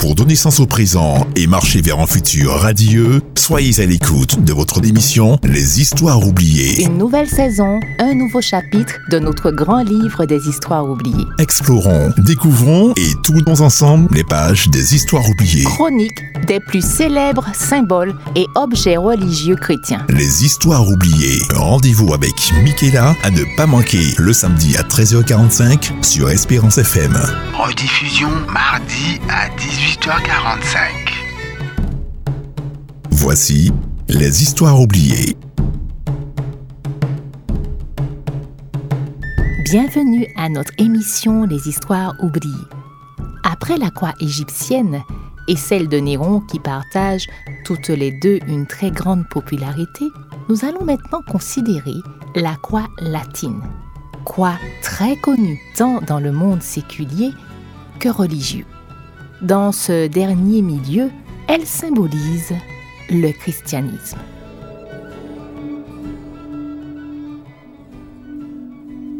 Pour donner sens au présent et marcher vers un futur radieux, soyez à l'écoute de votre émission Les Histoires oubliées. Une nouvelle saison, un nouveau chapitre de notre grand livre des histoires oubliées. Explorons, découvrons et tournons ensemble les pages des histoires oubliées. Chronique des plus célèbres symboles et objets religieux chrétiens. Les Histoires oubliées. Rendez-vous avec Michaela à ne pas manquer le samedi à 13h45 sur Espérance FM. Rediffusion mardi à 18h45. Voici les histoires oubliées. Bienvenue à notre émission Les histoires oubliées. Après la croix égyptienne et celle de Néron qui partagent toutes les deux une très grande popularité, nous allons maintenant considérer la croix latine. Croix très connue tant dans le monde séculier que religieux. Dans ce dernier milieu, elle symbolise le christianisme.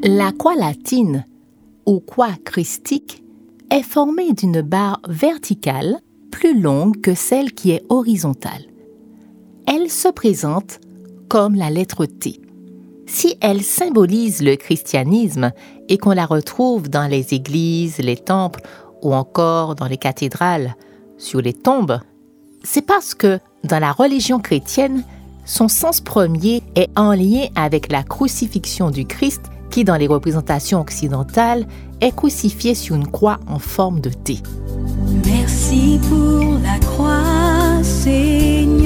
La croix latine, ou croix christique, est formée d'une barre verticale plus longue que celle qui est horizontale. Elle se présente comme la lettre T. Si elle symbolise le christianisme et qu'on la retrouve dans les églises, les temples ou encore dans les cathédrales, sur les tombes, c'est parce que dans la religion chrétienne, son sens premier est en lien avec la crucifixion du Christ qui, dans les représentations occidentales, est crucifié sur une croix en forme de T. Merci pour la croix, Seigneur.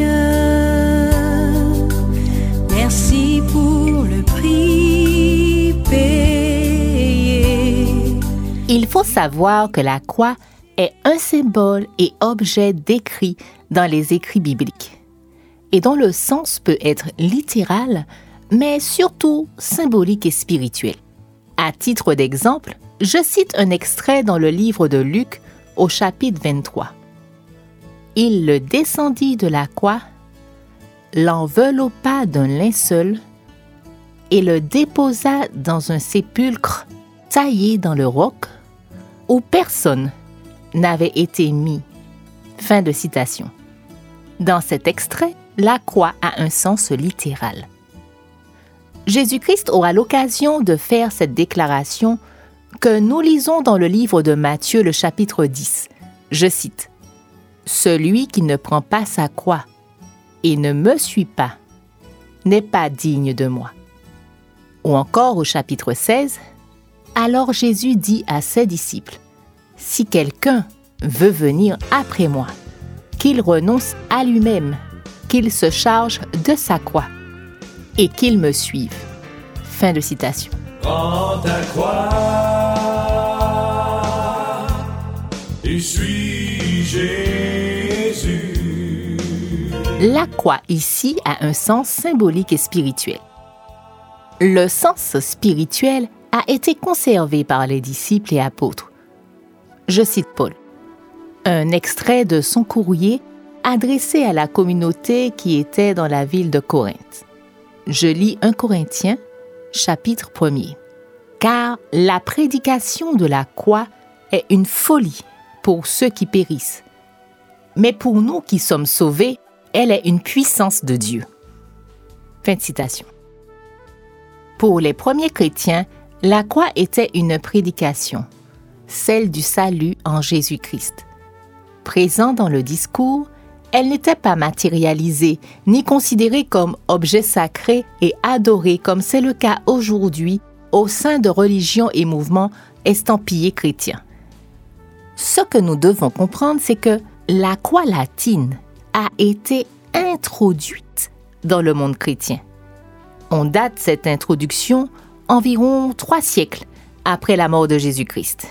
Il faut savoir que la croix est un symbole et objet décrit dans les écrits bibliques et dont le sens peut être littéral, mais surtout symbolique et spirituel. À titre d'exemple, je cite un extrait dans le livre de Luc au chapitre 23. Il le descendit de la croix, l'enveloppa d'un linceul et le déposa dans un sépulcre taillé dans le roc personne n'avait été mis. Fin de citation. Dans cet extrait, la croix a un sens littéral. Jésus-Christ aura l'occasion de faire cette déclaration que nous lisons dans le livre de Matthieu le chapitre 10. Je cite, Celui qui ne prend pas sa croix et ne me suit pas n'est pas digne de moi. Ou encore au chapitre 16, Alors Jésus dit à ses disciples, Si quelqu'un veut venir après moi, qu'il renonce à lui-même, qu'il se charge de sa croix et qu'il me suive. Fin de citation. Prends ta croix et suis Jésus. La croix ici a un sens symbolique et spirituel. Le sens spirituel a été conservé par les disciples et apôtres. Je cite Paul. Un extrait de son courrier adressé à la communauté qui était dans la ville de Corinthe. Je lis 1 Corinthiens, chapitre 1er. Car la prédication de la croix est une folie pour ceux qui périssent, mais pour nous qui sommes sauvés, elle est une puissance de Dieu. Fin de citation. Pour les premiers chrétiens, la croix était une prédication, celle du salut en Jésus-Christ. Présent dans le discours, elle n'était pas matérialisée ni considérée comme objet sacré et adoré comme c'est le cas aujourd'hui au sein de religions et mouvements estampillés chrétiens. Ce que nous devons comprendre, c'est que la croix latine a été introduite dans le monde chrétien. On date cette introduction environ trois siècles après la mort de Jésus-Christ.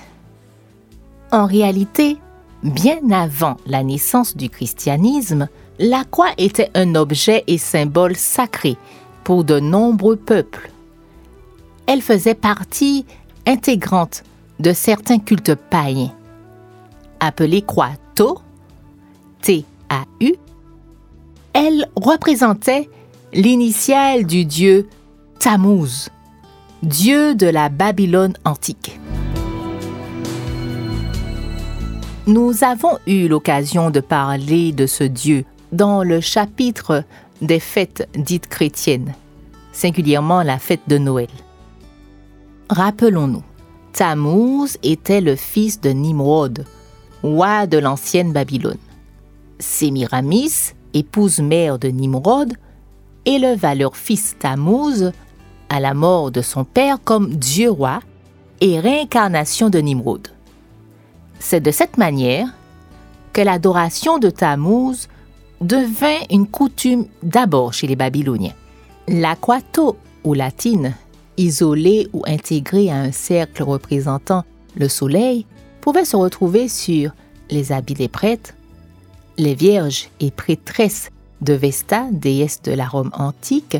En réalité, bien avant la naissance du christianisme, la croix était un objet et symbole sacré pour de nombreux peuples. Elle faisait partie intégrante de certains cultes païens. Appelée croix Tau, T-A-U, elle représentait l'initiale du dieu Tammuz, dieu de la Babylone antique. Nous avons eu l'occasion de parler de ce Dieu dans le chapitre des fêtes dites chrétiennes, singulièrement la fête de Noël. Rappelons-nous, Tammuz était le fils de Nimrod, roi de l'ancienne Babylone. Sémiramis, épouse mère de Nimrod, éleva leur fils Tammuz à la mort de son père comme Dieu roi et réincarnation de Nimrod. C'est de cette manière que l'adoration de Tammuz devint une coutume d'abord chez les Babyloniens. L'aquato ou latine, isolée ou intégrée à un cercle représentant le soleil, pouvait se retrouver sur les habits des prêtres, les vierges et prêtresses de Vesta, déesse de la Rome antique,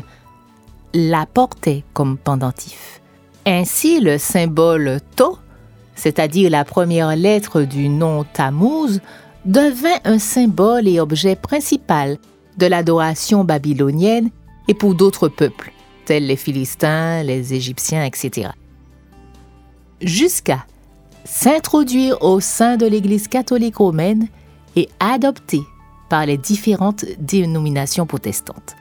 la portaient comme pendentif. Ainsi, le symbole To, c'est-à-dire la première lettre du nom Tammuz, devint un symbole et objet principal de l'adoration babylonienne et pour d'autres peuples, tels les Philistins, les Égyptiens, etc. Jusqu'à s'introduire au sein de l'Église catholique romaine et adopté par les différentes dénominations protestantes.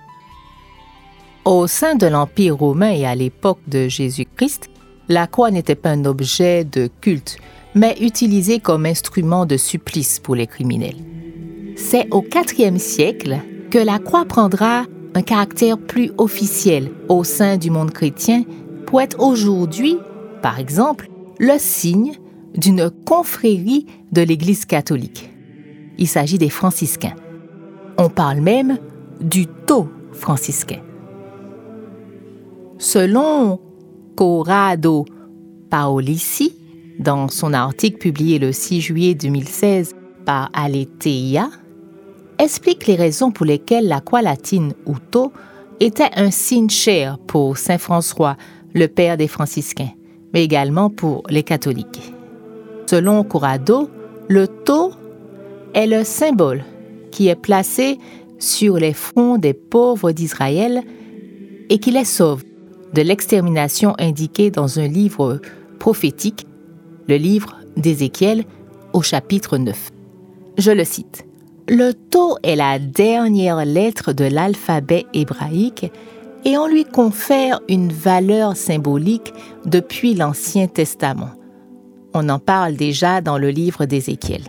Au sein de l'Empire romain et à l'époque de Jésus-Christ, la croix n'était pas un objet de culte, mais utilisé comme instrument de supplice pour les criminels. C'est au IVe siècle que la croix prendra un caractère plus officiel au sein du monde chrétien pour être aujourd'hui, par exemple, le signe d'une confrérie de l'Église catholique. Il s'agit des franciscains. On parle même du taux franciscain. Selon Corrado Paolici, dans son article publié le 6 juillet 2016 par Aletheia, explique les raisons pour lesquelles la croix latine ou tau était un signe cher pour Saint François, le père des franciscains, mais également pour les catholiques. Selon Corrado, le tau est le symbole qui est placé sur les fronts des pauvres d'Israël et qui les sauve de l'extermination indiquée dans un livre prophétique, le livre d'Ézéchiel au chapitre 9. Je le cite. Le tau est la dernière lettre de l'alphabet hébraïque et on lui confère une valeur symbolique depuis l'Ancien Testament. On en parle déjà dans le livre d'Ézéchiel.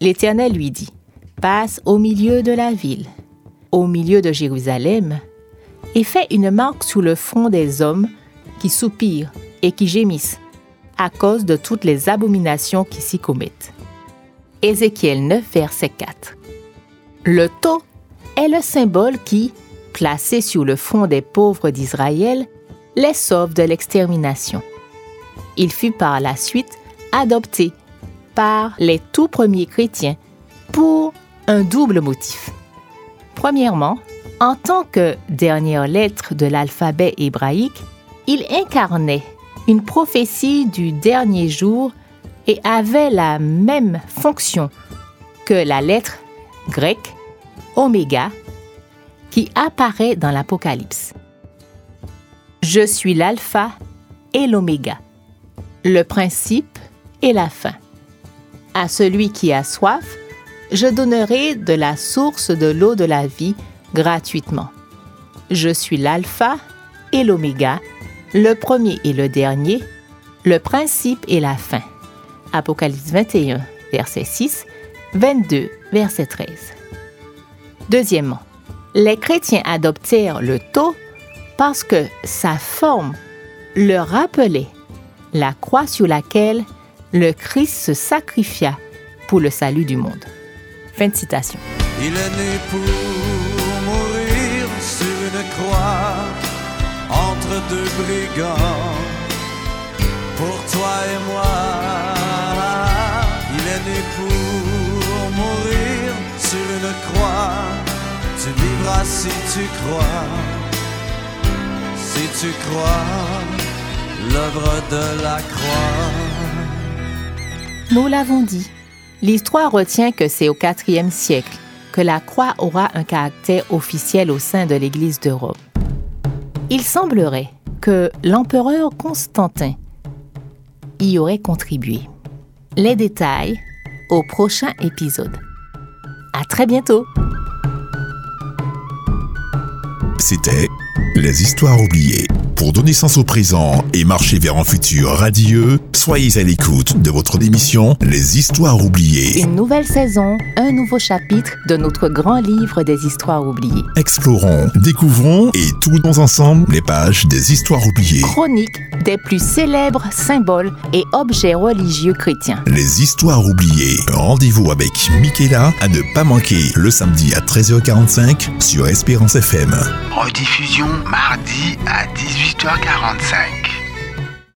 L'Éternel lui dit, Passe au milieu de la ville, au milieu de Jérusalem, et fais une marque sous le front des hommes qui soupirent et qui gémissent à cause de toutes les abominations qui s'y commettent. Ézéchiel 9, verset 4. Le tau est le symbole qui, placé sur le front des pauvres d'Israël, les sauve de l'extermination. Il fut par la suite adopté par les tout premiers chrétiens pour un double motif. Premièrement, en tant que dernière lettre de l'alphabet hébraïque, il incarnait une prophétie du dernier jour et avait la même fonction que la lettre grecque oméga qui apparaît dans l'Apocalypse. Je suis l'alpha et l'oméga, le principe et la fin. À celui qui a soif, je donnerai de la source de l'eau de la vie gratuitement. Je suis l'alpha et l'oméga, le premier et le dernier, le principe et la fin. Apocalypse 21, verset 6, 22, verset 13. Deuxièmement, les chrétiens adoptèrent le tau parce que sa forme leur rappelait la croix sur laquelle le Christ se sacrifia pour le salut du monde. Fin de citation. Croix entre deux brigands. Pour toi et moi, il est né pour mourir sur une croix. Tu vivras si tu crois, si tu crois, l'œuvre de la croix. Nous l'avons dit, l'histoire retient que c'est au IVe siècle que la croix aura un caractère officiel au sein de l'Église de Rome. Il semblerait que l'empereur Constantin y aurait contribué. Les détails au prochain épisode. À très bientôt! C'était Les Histoires oubliées. Pour donner sens au présent et marcher vers un futur radieux, soyez à l'écoute de votre émission Les Histoires oubliées. Une nouvelle saison, un nouveau chapitre de notre grand livre des histoires oubliées. Explorons, découvrons et tournons ensemble les pages des Histoires oubliées. Chronique des plus célèbres symboles et objets religieux chrétiens. Les Histoires oubliées. Rendez-vous avec Michaela à ne pas manquer le samedi à 13h45 sur Espérance FM. Rediffusion mardi à 18h45.